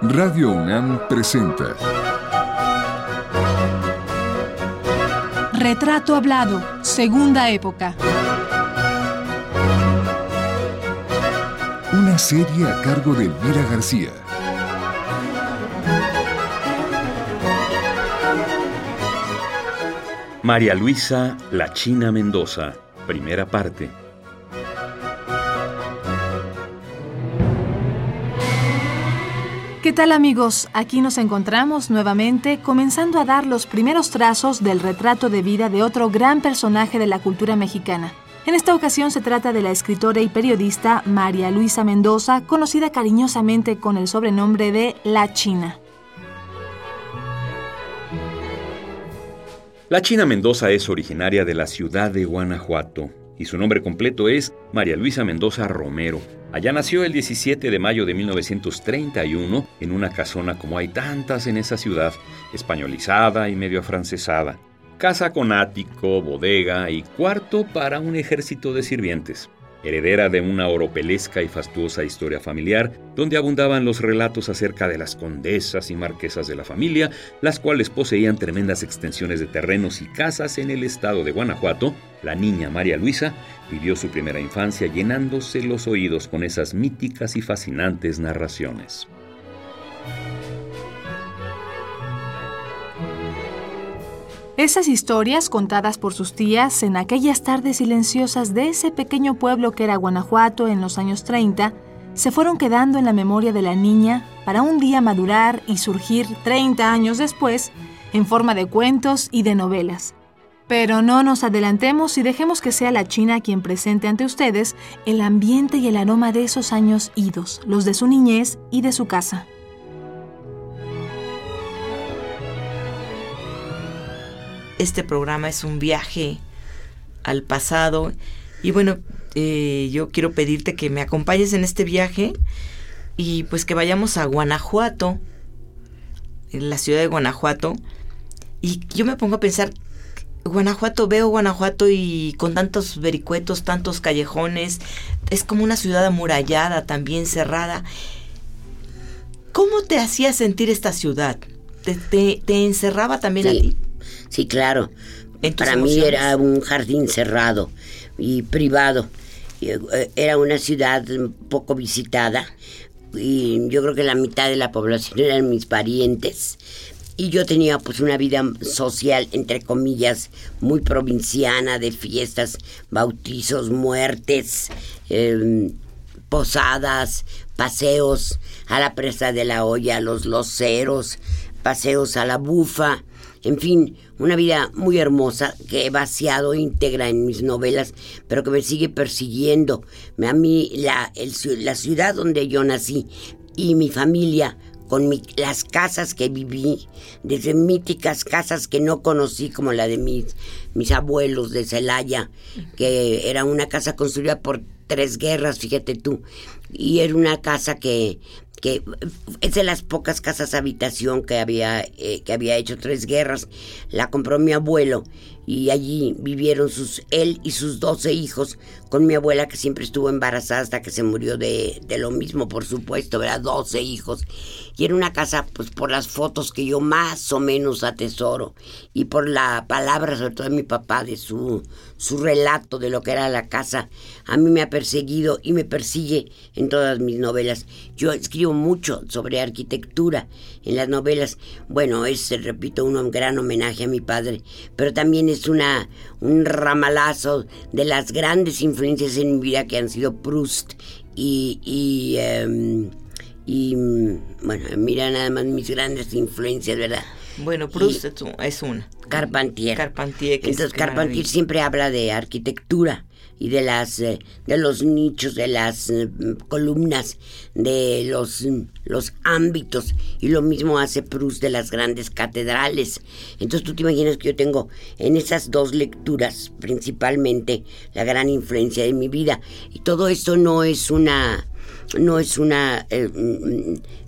Radio UNAM presenta Retrato Hablado, Segunda Época. Una serie a cargo de Elvira García. María Luisa La China Mendoza, primera parte. Tal amigos? Aquí nos encontramos nuevamente comenzando a dar los primeros trazos del retrato de vida de otro gran personaje de la cultura mexicana. En esta ocasión se trata de la escritora y periodista María Luisa Mendoza, conocida cariñosamente con el sobrenombre de La China. La China Mendoza es originaria de la ciudad de Guanajuato y su nombre completo es María Luisa Mendoza Romero. Allá nació el 17 de mayo de 1931 en una casona como hay tantas en esa ciudad, españolizada y medio afrancesada. Casa con ático, bodega y cuarto para un ejército de sirvientes heredera de una oropelesca y fastuosa historia familiar, donde abundaban los relatos acerca de las condesas y marquesas de la familia, las cuales poseían tremendas extensiones de terrenos y casas en el estado de Guanajuato, la niña María Luisa vivió su primera infancia llenándose los oídos con esas míticas y fascinantes narraciones. Esas historias contadas por sus tías en aquellas tardes silenciosas de ese pequeño pueblo que era Guanajuato en los años 30 se fueron quedando en la memoria de la niña para un día madurar y surgir 30 años después en forma de cuentos y de novelas. Pero no nos adelantemos y dejemos que sea la China quien presente ante ustedes el ambiente y el aroma de esos años idos, los de su niñez y de su casa. Este programa es un viaje al pasado. Y bueno, eh, yo quiero pedirte que me acompañes en este viaje y pues que vayamos a Guanajuato, en la ciudad de Guanajuato. Y yo me pongo a pensar, Guanajuato, veo Guanajuato y con tantos vericuetos, tantos callejones, es como una ciudad amurallada, también cerrada. ¿Cómo te hacía sentir esta ciudad? ¿Te, encerraba también a ti? Sí, claro. Para mí era un jardín cerrado y privado. Eh, era una ciudad poco visitada y yo creo que la mitad de la población eran mis parientes. Y yo tenía pues una vida social, entre comillas, muy provinciana, de fiestas, bautizos, muertes, em, posadas, paseos a la presa de la olla, a los loceros, paseos a la bufa, en fin, una vida muy hermosa que he vaciado íntegra en mis novelas, pero que me sigue persiguiendo. A mí, la, la ciudad donde yo nací y mi familia, con las casas que viví, desde míticas casas que no conocí, como la de mis, mis abuelos de Celaya, que era una casa construida por tres guerras, fíjate tú, y era una casa que que es de las pocas casas habitación que había, eh, que había hecho tres guerras. La compró mi abuelo y allí vivieron sus, él y sus doce hijos con mi abuela que siempre estuvo embarazada hasta que se murió de, de lo mismo, por supuesto, ¿verdad? Doce hijos. Y era una casa, pues por las fotos que yo más o menos atesoro y por la palabra, sobre todo de mi papá, de su, su relato de lo que era la casa, a mí me ha perseguido y me persigue en todas mis novelas. Yo escribo mucho sobre arquitectura en las novelas. Bueno, es, repito, un gran homenaje a mi padre, pero también es una, un ramalazo de las grandes influencias en mi vida que han sido Proust y, y, em, bueno, mira nada más mis grandes influencias, ¿verdad? Bueno, Proust es una. Carpentier. Carpentier. Entonces Carpentier siempre habla de arquitectura y de las eh, de los nichos, de las eh, columnas, de los los ámbitos y lo mismo hace Proust de las grandes catedrales. Entonces tú te imaginas que yo tengo en esas dos lecturas principalmente la gran influencia de mi vida y todo esto no es una no es una eh,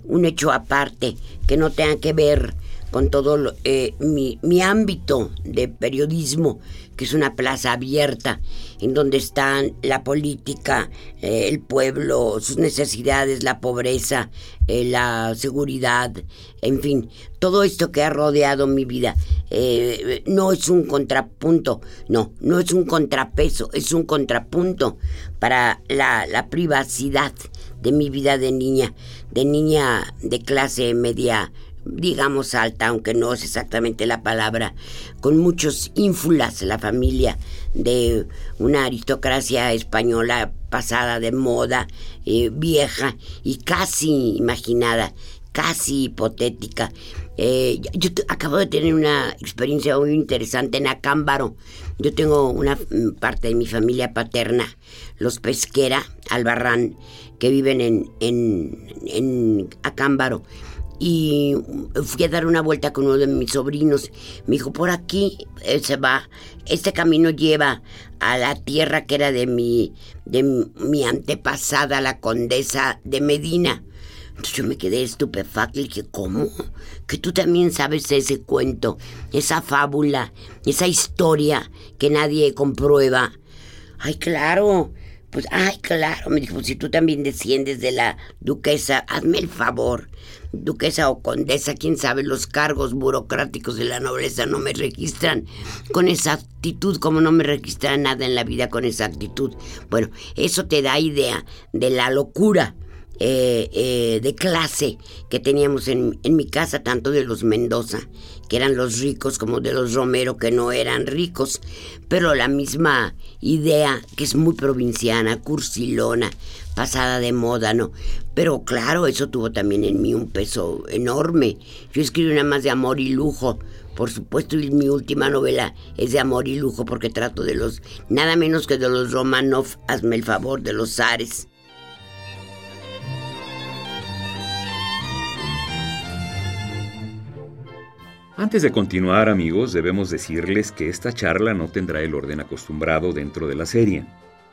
un hecho aparte que no tenga que ver con todo eh, mi, mi, ámbito de periodismo, que es una plaza abierta, en donde están la política, eh, el pueblo, sus necesidades, la pobreza, eh, la seguridad, en fin, todo esto que ha rodeado mi vida. no es un contrapunto, no, no es un contrapeso, es un contrapunto para la, la privacidad de mi vida de niña, de niña de clase media digamos alta, aunque no es exactamente la palabra, con muchos ínfulas, la familia de una aristocracia española pasada de moda, eh, vieja y casi imaginada, casi hipotética. Eh, yo acabo de tener una experiencia muy interesante en Acámbaro. Yo tengo una mm, parte de mi familia paterna, los Pesquera, Albarrán, que viven en, en, en Acámbaro y fui a dar una vuelta con uno de mis sobrinos. Me dijo, por aquí se va, este camino lleva a la tierra que era de mi, de mi antepasada, la condesa de Medina. Entonces yo me quedé estupefacta y dije, ¿cómo? Que tú también sabes ese cuento, esa fábula, esa historia que nadie comprueba. Ay, claro. Pues, ay, claro, me dijo, si tú también desciendes de la duquesa, hazme el favor duquesa o condesa, quién sabe, los cargos burocráticos de la nobleza no me registran con esa actitud, como no me registra nada en la vida con esa actitud. Bueno, eso te da idea de la locura eh, eh, de clase que teníamos en, en, mi casa, tanto de los Mendoza, que eran los ricos, como de los Romero, que no eran ricos, pero la misma idea, que es muy provinciana, cursilona, pasada de moda, ¿no? Pero claro, eso tuvo también en mí un peso enorme. Yo escribí una más de amor y lujo. Por supuesto, y mi última novela es de amor y lujo porque trato de los, nada menos que de los Romanov, hazme el favor, de los zares. Antes de continuar, amigos, debemos decirles que esta charla no tendrá el orden acostumbrado dentro de la serie.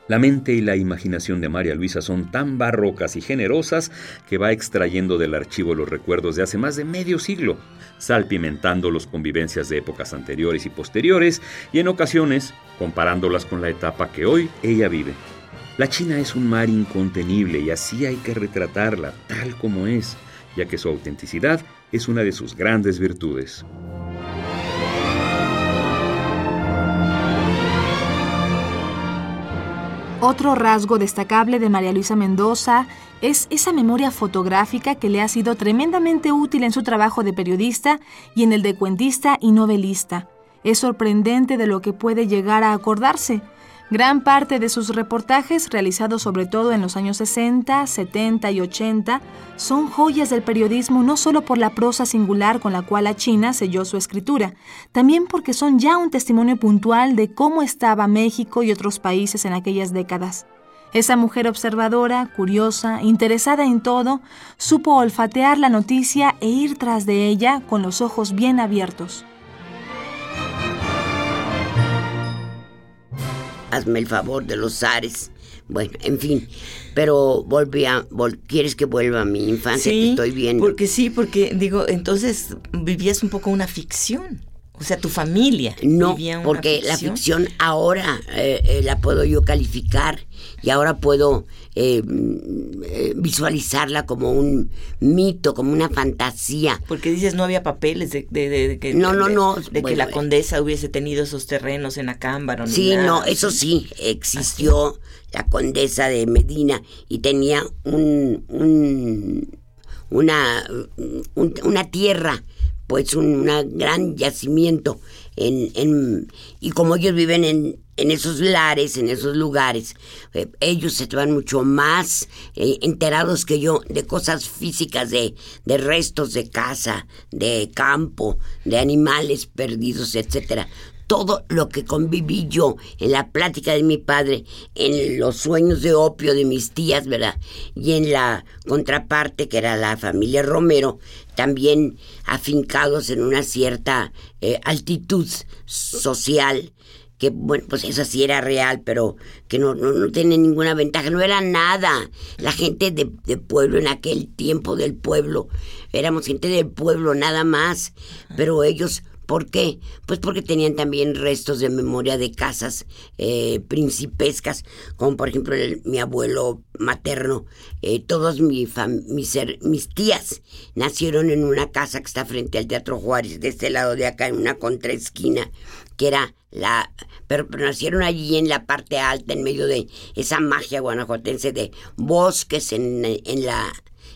La mente y la imaginación de María Luisa son tan barrocas y generosas que va extrayendo del archivo los recuerdos de hace más de medio siglo, salpimentando las convivencias de épocas anteriores y posteriores y en ocasiones comparándolas con la etapa que hoy ella vive. La China es un mar incontenible y así hay que retratarla tal como es, ya que su autenticidad es una de sus grandes virtudes. Otro rasgo destacable de María Luisa Mendoza es esa memoria fotográfica que le ha sido tremendamente útil en su trabajo de periodista y en el de cuentista y novelista. Es sorprendente de lo que puede llegar a acordarse. Gran parte de sus reportajes, realizados sobre todo en los años 60, 70 y 80, son joyas del periodismo no solo por la prosa singular con la cual la China selló su escritura, también porque son ya un testimonio puntual de cómo estaba México y otros países en aquellas décadas. Esa mujer observadora, curiosa, interesada en todo, supo olfatear la noticia e ir tras de ella con los ojos bien abiertos. Hazme el favor de los zares. Bueno, en fin, pero volví a, ¿quieres que vuelva a mi infancia? Sí, estoy viendo. Porque sí, porque digo, entonces vivías un poco una ficción. O sea, tu familia. No, porque la ficción ahora eh, eh, la puedo yo calificar y ahora puedo eh, mm, visualizarla como un mito, como una fantasía. Porque dices no había papeles de, que no, no, no, de, que la condesa hubiese tenido esos terrenos en Acámbaro. Sí, no, eso sí, existió la condesa de Medina y tenía un, una, una tierra pues un gran yacimiento en, en, y como ellos viven en, en esos lares, en esos lugares, eh, ellos estaban mucho más eh, enterados que yo de cosas físicas, de, de restos de casa, de campo, de animales perdidos, etcétera todo lo que conviví yo en la plática de mi padre, en los sueños de opio de mis tías, ¿verdad? Y en la contraparte, que era la familia Romero, también afincados en una cierta eh, altitud social, que bueno, pues eso sí era real, pero que no, no, no tiene ninguna ventaja, no era nada. La gente de, pueblo en aquel tiempo del pueblo, éramos gente del pueblo nada más, pero ellos ¿Por qué? Pues porque tenían también restos de memoria de casas eh, principescas, como por ejemplo mi abuelo materno. Eh, todos mi mis, mis tías nacieron en una casa que está frente al Teatro Juárez, de este lado de acá, en una contraesquina, que era la... Pero, nacieron allí en la parte alta, en medio de esa magia guanajuatense de bosques en, en, la,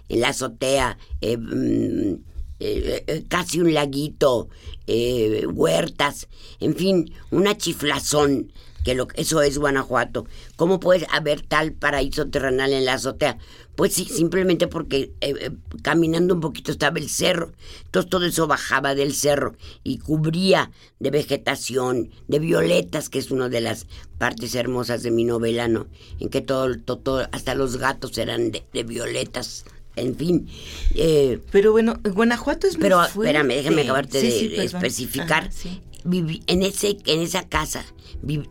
en la azotea. Eh, mm, eh, eh, casi un laguito, eh, huertas, en fin, una chiflazón, que lo, eso es Guanajuato. ¿Cómo puede haber tal paraíso terrenal en la azotea? Pues sí, simplemente porque caminando un poquito estaba el cerro. Entonces todo eso bajaba del cerro y cubría de vegetación, de violetas, que es una de las partes hermosas de mi novela, ¿no? En que todo, todo, hasta los gatos eran de violetas en fin. Eh, pero bueno, Guanajuato es pero, muy Pero espérame, déjame acabarte de especificar. en, ese, en esa casa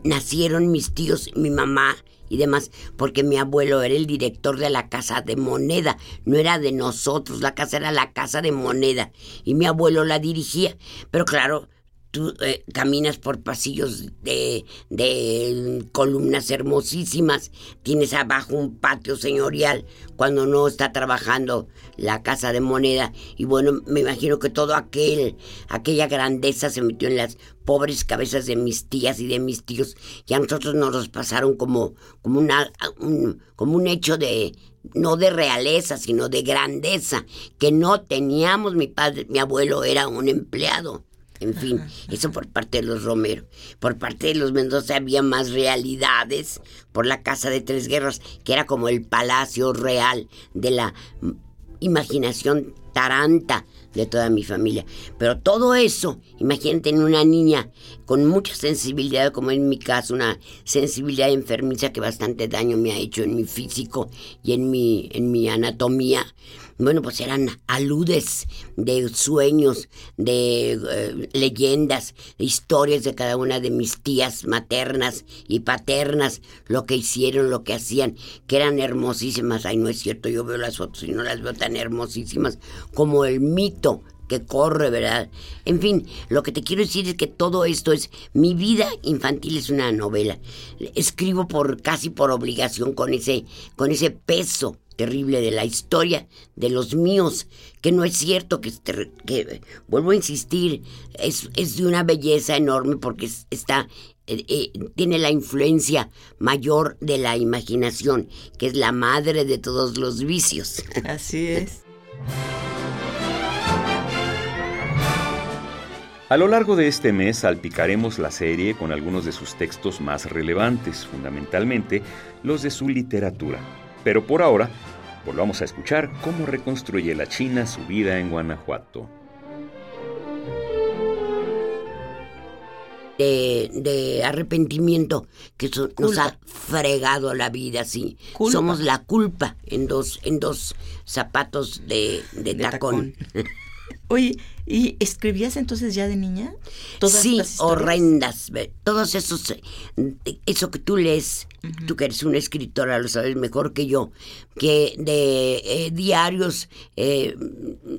nacieron mis tíos, mi mamá y demás, porque mi abuelo era el director de la casa de moneda, no era de nosotros, la casa era la casa de moneda y mi abuelo la dirigía. Pero claro, tú eh, caminas por pasillos de, de, columnas hermosísimas, tienes abajo un patio señorial cuando no está trabajando la casa de moneda. Y bueno, me imagino que todo aquel, aquella grandeza se metió en las pobres cabezas de mis tías y de mis tíos y a nosotros nos los pasaron como, como, una, como un hecho de, no de realeza, sino de grandeza, que no teníamos, mi padre, mi abuelo era un empleado en fin, eso por parte de los Romero. Por parte de los Mendoza había más realidades por la Casa de Tres Guerras, que era como el palacio real de la imaginación taranta de toda mi familia. Pero todo eso, imagínate en una niña con mucha sensibilidad, como en mi caso, una sensibilidad enfermiza que bastante daño me ha hecho en mi físico y en mi, en mi anatomía. Bueno, pues eran aludes de sueños, de eh, leyendas, historias de cada una de mis tías maternas y paternas, lo que hicieron, lo que hacían, que eran hermosísimas. Ay, no es cierto, yo veo las fotos y no las veo tan hermosísimas como el mito que corre, ¿verdad? En fin, lo que te quiero decir es que todo esto es mi vida infantil es una novela. Escribo por casi por obligación con ese con ese peso terrible de la historia de los míos, que no es cierto que, que vuelvo a insistir, es, es, de una belleza enorme porque está eh, eh, tiene la influencia mayor de la imaginación, que es la madre de todos los vicios. Así es. A lo largo de este mes salpicaremos la serie con algunos de sus textos más relevantes, fundamentalmente los de su literatura. Pero por ahora, volvamos a escuchar cómo reconstruye la China su vida en Guanajuato. De, arrepentimiento que nos ha fregado la vida, sí. Somos la culpa en dos, en dos zapatos de, tacón. Oye, ¿y escribías entonces ya de niña? sí, horrendas. Todos esos, eh, eso que tú lees, tú que eres una escritora, lo sabes mejor que yo, que de eh, diarios eh,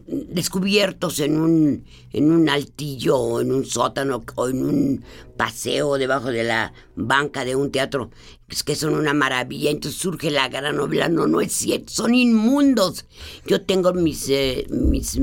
descubiertos en un, en un altillo o en un sótano o en un paseo debajo de la banca de un teatro, es que son una maravilla. Entonces surge la gran novela. No, no es cierto, son inmundos. Yo tengo mis, mis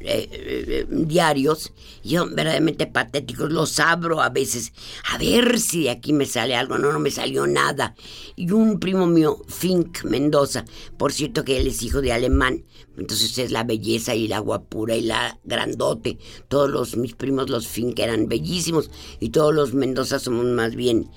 eh, eh, diarios, y son verdaderamente patéticos, los abro a veces, a ver si de aquí me sale algo, no, no me salió nada. Y un primo mío, Fink Mendoza, por cierto que él es hijo de alemán, entonces es la belleza y la guapura y la grandote. Todos los, mis primos, los Fink, eran bellísimos, y todos los Mendoza somos más bien,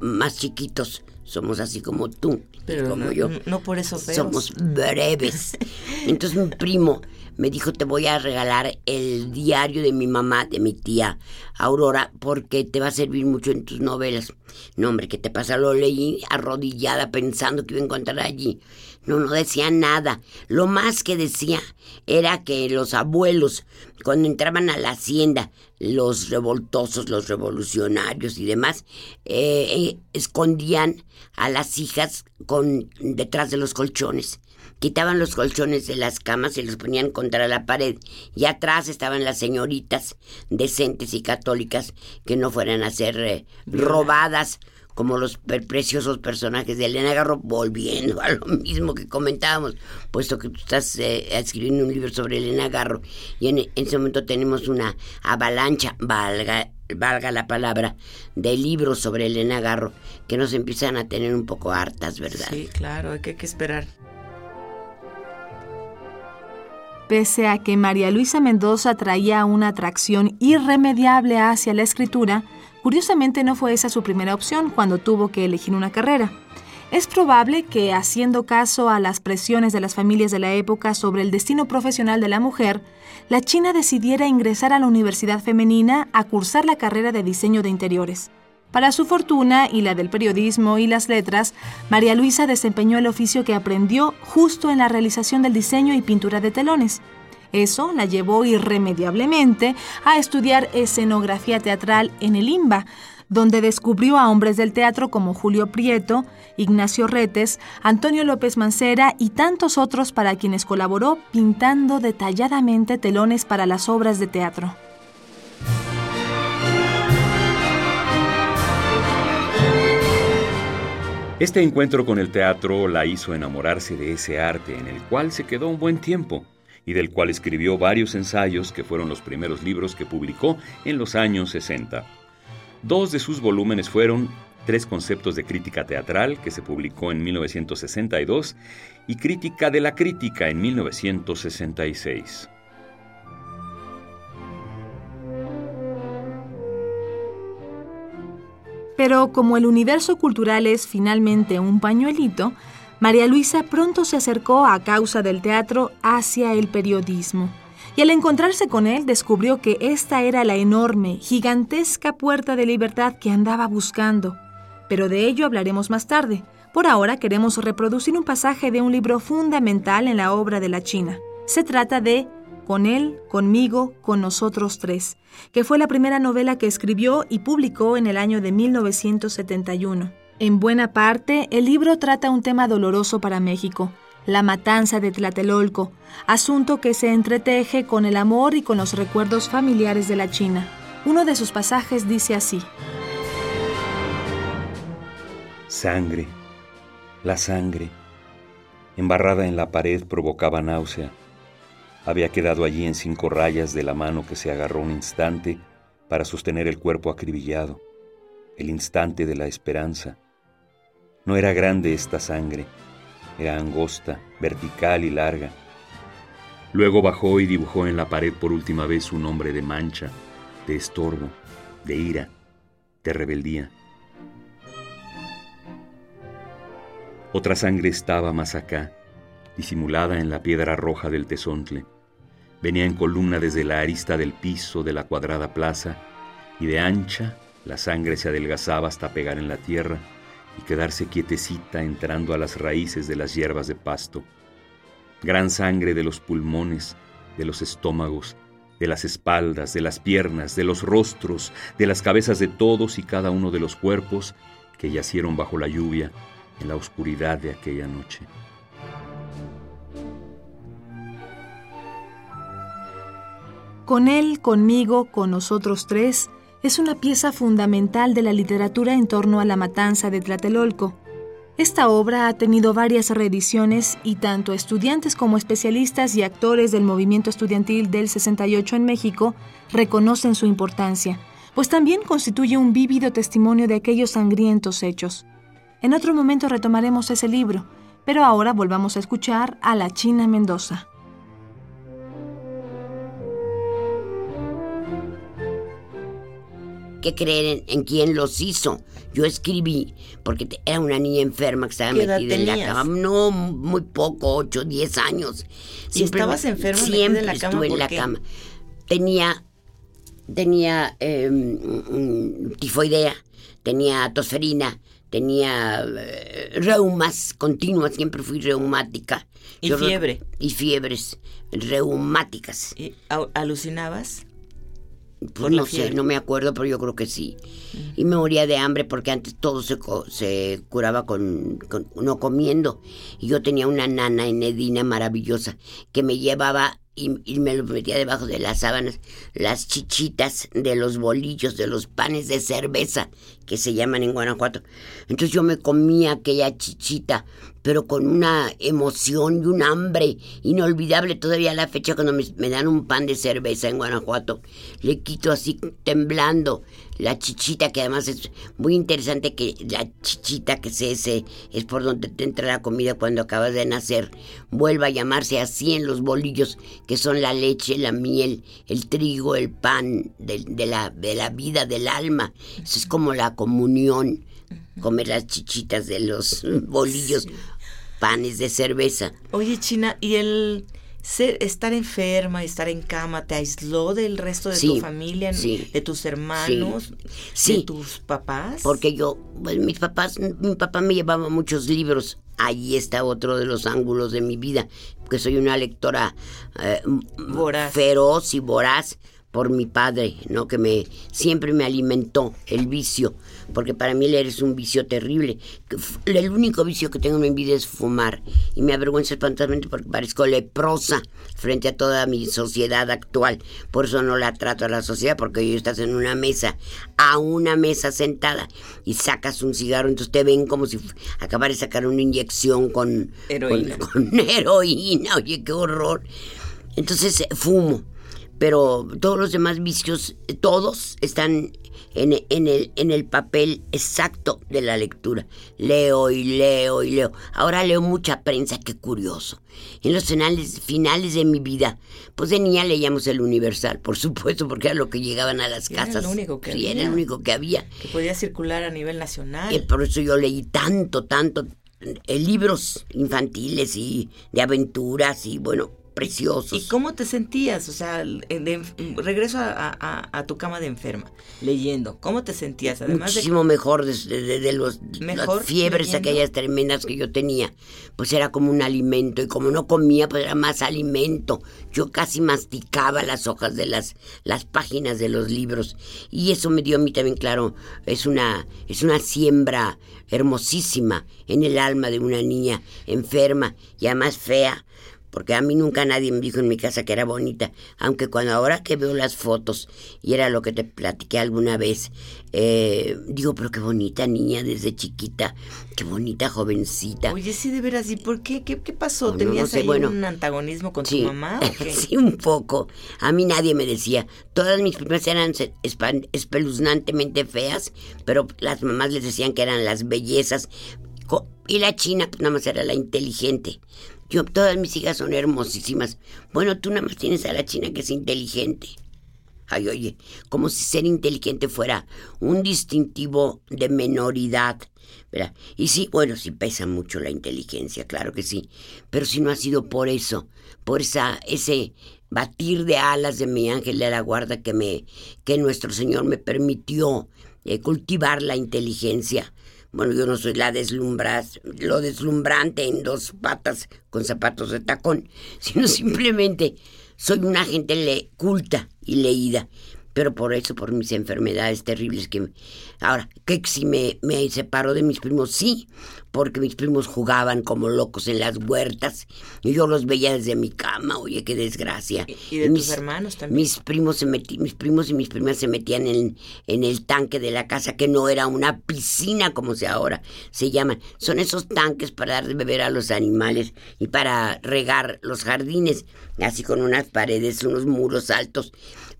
más chiquitos somos así como tú, Pero como yo. No por eso Somos breves. Entonces mi primo me dijo, te voy a regalar el diario de mi mamá, de mi tía Aurora, porque te va a servir mucho en tus novelas. No, hombre, ¿qué te pasa? Lo leí arrodillada pensando que iba a encontrar allí no, no decía nada. Lo más que decía era que los abuelos, cuando entraban a la hacienda, los revoltosos, los revolucionarios y demás, eh, eh, escondían a las hijas con, detrás de los colchones. Quitaban los colchones de las camas y los ponían contra la pared. Y atrás estaban las señoritas decentes y católicas que no fueran a ser eh, robadas como los preciosos personajes de Elena Garro, volviendo a lo mismo que comentábamos, puesto que tú estás eh, escribiendo un libro sobre Elena Garro y en, ese momento tenemos una avalancha, valga, valga la palabra, de libros sobre Elena Garro que nos empiezan a tener un poco hartas, ¿verdad? Sí, claro, hay que, hay que esperar. Pese a que María Luisa Mendoza traía una atracción irremediable hacia la escritura, Curiosamente no fue esa su primera opción cuando tuvo que elegir una carrera. Es probable que, haciendo caso a las presiones de las familias de la época sobre el destino profesional de la mujer, la China decidiera ingresar a la Universidad Femenina a cursar la carrera de diseño de interiores. Para su fortuna y la del periodismo y las letras, María Luisa desempeñó el oficio que aprendió justo en la realización del diseño y pintura de telones. Eso la llevó irremediablemente a estudiar escenografía teatral en el IMBA, donde descubrió a hombres del teatro como Julio Prieto, Ignacio Retes, Antonio López Mancera y tantos otros para quienes colaboró pintando detalladamente telones para las obras de teatro. Este encuentro con el teatro la hizo enamorarse de ese arte en el cual se quedó un buen tiempo y del cual escribió varios ensayos que fueron los primeros libros que publicó en los años 60. Dos de sus volúmenes fueron Tres conceptos de crítica teatral, que se publicó en 1962, y Crítica de la crítica en 1966. Pero como el universo cultural es finalmente un pañuelito, María Luisa pronto se acercó a causa del teatro hacia el periodismo. Y al encontrarse con él descubrió que esta era la enorme, gigantesca puerta de libertad que andaba buscando. Pero de ello hablaremos más tarde. Por ahora queremos reproducir un pasaje de un libro fundamental en la obra de la China. Se trata de Con él, conmigo, con nosotros tres, que fue la primera novela que escribió y publicó en el año de 1971. En buena parte, el libro trata un tema doloroso para México, la matanza de Tlatelolco, asunto que se entreteje con el amor y con los recuerdos familiares de la China. Uno de sus pasajes dice así. Sangre, la sangre, embarrada en la pared provocaba náusea. Había quedado allí en cinco rayas de la mano que se agarró un instante para sostener el cuerpo acribillado, el instante de la esperanza no era grande esta sangre, era angosta, vertical y larga. Luego bajó y dibujó en la pared por última vez un nombre de mancha, de estorbo, de ira, de rebeldía. Otra sangre estaba más acá, disimulada en la piedra roja del tesontle. Venía en columna desde la arista del piso de la cuadrada plaza y de ancha la sangre se adelgazaba hasta pegar en la tierra y quedarse quietecita entrando a las raíces de las hierbas de pasto. Gran sangre de los pulmones, de los estómagos, de las espaldas, de las piernas, de los rostros, de las cabezas de todos y cada uno de los cuerpos que yacieron bajo la lluvia en la oscuridad de aquella noche. Con él, conmigo, con nosotros tres, es una pieza fundamental de la literatura en torno a la matanza de Tlatelolco. Esta obra ha tenido varias reediciones y tanto estudiantes como especialistas y actores del movimiento estudiantil del 68 en México reconocen su importancia, pues también constituye un vívido testimonio de aquellos sangrientos hechos. En otro momento retomaremos ese libro, pero ahora volvamos a escuchar a la China Mendoza. Que creer en, quién los hizo. Yo escribí, porque era una niña enferma que estaba metida en la cama. No, muy poco, 8, 10 años. Si estabas enferma, siempre en la cama, estuve en la cama. Tenía, tenía em, tifoidea, tenía tosferina, tenía eh, reumas continuas, siempre fui reumática. ¿Y fiebre? Y fiebres reumáticas. ¿Y alucinabas? Pues no sé, no me acuerdo, pero yo creo que sí. Y me moría de hambre porque antes todo se, se curaba con, con, no comiendo. Y yo tenía una nana en Edina maravillosa que me llevaba y, me lo metía debajo de las sábanas, las chichitas de los bolillos, de los panes de cerveza que se llaman en Guanajuato. Entonces yo me comía aquella chichita, pero con una emoción y un hambre inolvidable todavía a la fecha cuando me, me dan un pan de cerveza en Guanajuato. Le quito así temblando la chichita, que además es muy interesante que la chichita, que es ese, es por donde te entra la comida cuando acabas de nacer, vuelva a llamarse así en los bolillos, que son la leche, la miel, el trigo, el pan de, la, de la vida, del alma. Eso es como la comunión, comer las chichitas de los bolillos, panes de cerveza. Oye, China, ¿y el ser, estar enferma, estar en cama, te aisló del resto de tu familia, de tus hermanos, de tus papás? Porque yo, pues mis papás, mi papá me llevaba muchos libros. Ahí está otro de los ángulos de mi vida, porque soy una lectora eh, feroz y voraz por mi padre, ¿no? Que me siempre me alimentó el vicio, porque para mí leer es un vicio terrible. El único vicio que tengo en mi vida es fumar y me avergüenza espantosamente porque parezco leprosa frente a toda mi sociedad actual. Por eso no la trato a la sociedad porque hoy estás en una mesa, a una mesa sentada y sacas un cigarro, entonces te ven como si acabara de sacar una inyección con heroína. con heroína. Oye, qué horror. Entonces eh, fumo pero todos los demás vicios, todos están en, el, en el papel exacto de la lectura. Leo y leo y leo. Ahora leo mucha prensa, qué curioso. En los finales, finales de mi vida, pues de niña leíamos el Universal, por supuesto, porque era lo que llegaban a las casas. Era el único que había. Era el único que había. Que podía circular a nivel nacional. Y por eso yo leí tanto, tanto eh, libros infantiles y de aventuras y bueno, preciosos. ¿Y cómo te sentías? O sea, regreso a, tu cama de enferma, leyendo. ¿Cómo te sentías? Además Muchísimo mejor de, los, las fiebres aquellas tremendas que yo tenía. Pues era como un alimento y como no comía, pues era más alimento. Yo casi masticaba las hojas de las, las páginas de los libros. Y eso me dio a mí también, claro, es una, es una siembra hermosísima en el alma de una niña enferma y además fea porque a mí nunca nadie me dijo en mi casa que era bonita, aunque cuando ahora que veo las fotos, y era lo que te platiqué alguna vez, eh, digo, pero qué bonita niña desde chiquita, qué bonita jovencita. Oye, sí, de veras, ¿y por qué? ¿Qué, pasó? ¿Tenías ahí un antagonismo con tu mamá? sí, un poco. A mí nadie me decía. Todas mis primas eran espeluznantemente feas, pero las mamás les decían que eran las bellezas. Y la china, pues nada más era la inteligente. Yo, todas mis hijas son hermosísimas. Bueno, tú nada más tienes a la china que es inteligente. Ay, oye, como si ser inteligente fuera un distintivo de menoridad. ¿verdad? Y sí, bueno, sí pesa mucho la inteligencia, claro que sí. Pero si no ha sido por eso, por esa, ese batir de alas de mi ángel de la guarda que me, que nuestro Señor me permitió eh, cultivar la inteligencia bueno, yo no soy la deslumbras, lo deslumbrante en dos patas con zapatos de tacón, sino simplemente soy una gente le culta y leída pero por eso, por mis enfermedades terribles que... Ahora, que si me, me separo de mis primos, sí, porque mis primos jugaban como locos en las huertas y yo los veía desde mi cama, oye, qué desgracia. ¿Y de mis, tus hermanos también? Mis primos, se metí, mis primos y mis primas se metían en, en el tanque de la casa, que no era una piscina como se ahora se llaman. Son esos tanques para dar de beber a los animales y para regar los jardines, así con unas paredes, unos muros altos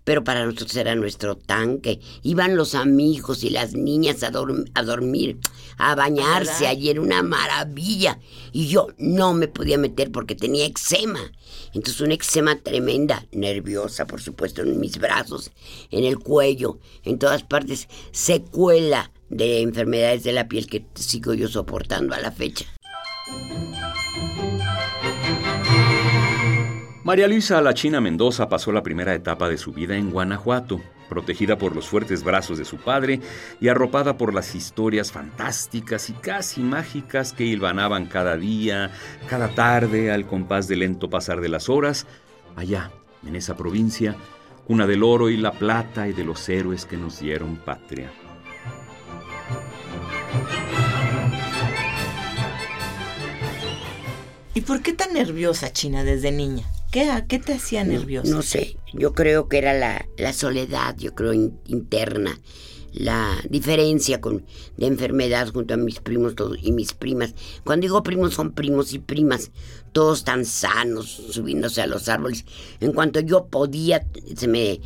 pero para nosotros era nuestro tanque. Iban los amigos y las niñas a, a dormir, a bañarse, allí era una maravilla. Y yo no me podía meter porque tenía eczema. Entonces una eczema tremenda, nerviosa por supuesto, en mis brazos, en el cuello, en todas partes, secuela de enfermedades de la piel que sigo yo soportando a la fecha. María Luisa La China Mendoza pasó la primera etapa de su vida en Guanajuato, protegida por los fuertes brazos de su padre y arropada por las historias fantásticas y casi mágicas que hilvanaban cada día, cada tarde, al compás del lento pasar de las horas, allá, en esa provincia, una del oro y la plata y de los héroes que nos dieron patria. ¿Y por qué tan nerviosa, China, desde niña? ¿Qué, te hacía nerviosa? No, sé, yo creo que era la, la soledad, yo creo, interna, la diferencia con, de enfermedad junto a mis primos todos, y mis primas. Cuando digo primos son primos y primas, todos tan sanos, subiéndose a los árboles. En cuanto yo podía, se me eh,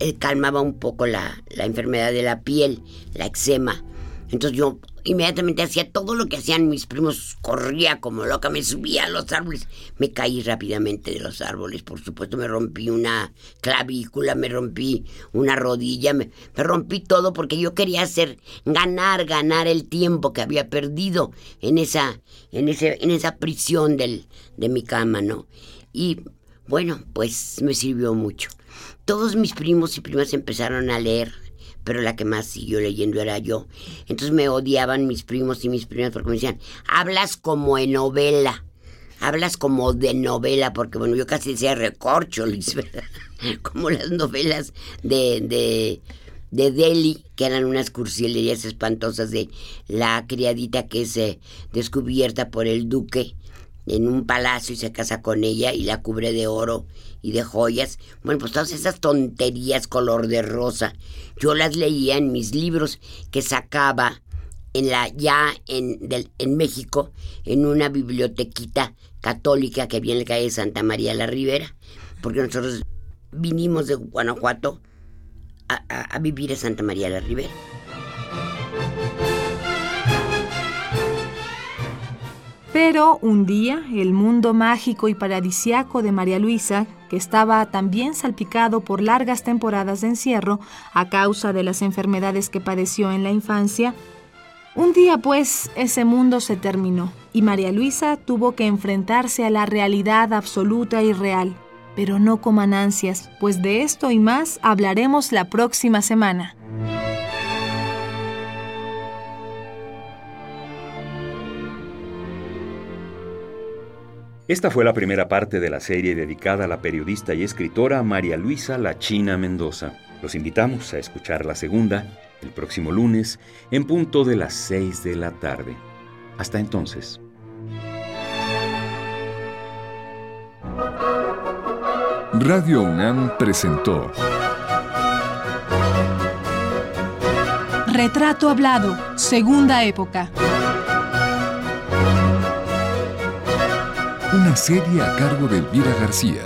eh, calmaba un poco la, la enfermedad de la piel, la eczema. Entonces yo inmediatamente hacía todo lo que hacían mis primos, corría como loca, me subía a los árboles, me caí rápidamente de los árboles, por supuesto me rompí una clavícula, me rompí una rodilla, me, rompí todo porque yo quería hacer, ganar, ganar el tiempo que había perdido en esa, en ese, en esa prisión del, de mi cama, ¿no? Y bueno, pues me sirvió mucho. Todos mis primos y primas empezaron a leer pero la que más siguió leyendo era yo. Entonces me odiaban mis primos y mis primas porque me decían, hablas como en novela, hablas como de novela, porque bueno, yo casi decía recorcholis, ¿verdad? como las novelas de, de, de Delhi, que eran unas cursilerías espantosas de la criadita que es descubierta por el duque en un palacio y se casa con ella y la cubre de oro y de joyas. Bueno, pues todas esas tonterías color de rosa, yo las leía en mis libros que sacaba en la ya en, en México en una bibliotequita católica que había en la calle Santa María la Ribera, porque nosotros vinimos de Guanajuato a, a vivir a Santa María la Ribera. Pero un día el mundo mágico y paradisiaco de María Luisa, que estaba también salpicado por largas temporadas de encierro a causa de las enfermedades que padeció en la infancia, un día pues ese mundo se terminó y María Luisa tuvo que enfrentarse a la realidad absoluta y real, pero no con ansias, pues de esto y más hablaremos la próxima semana. Esta fue la primera parte de la serie dedicada a la periodista y escritora María Luisa La China Mendoza. Los invitamos a escuchar la segunda el próximo lunes en punto de las 6 de la tarde. Hasta entonces. Radio UNAM presentó Retrato Hablado, Segunda Época. Una serie a cargo de Elvira García.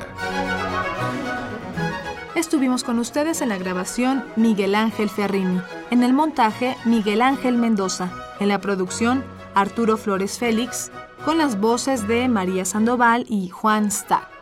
Estuvimos con ustedes en la grabación Miguel Ángel Ferrini, en el montaje Miguel Ángel Mendoza, en la producción Arturo Flores Félix, con las voces de María Sandoval y Juan Stack.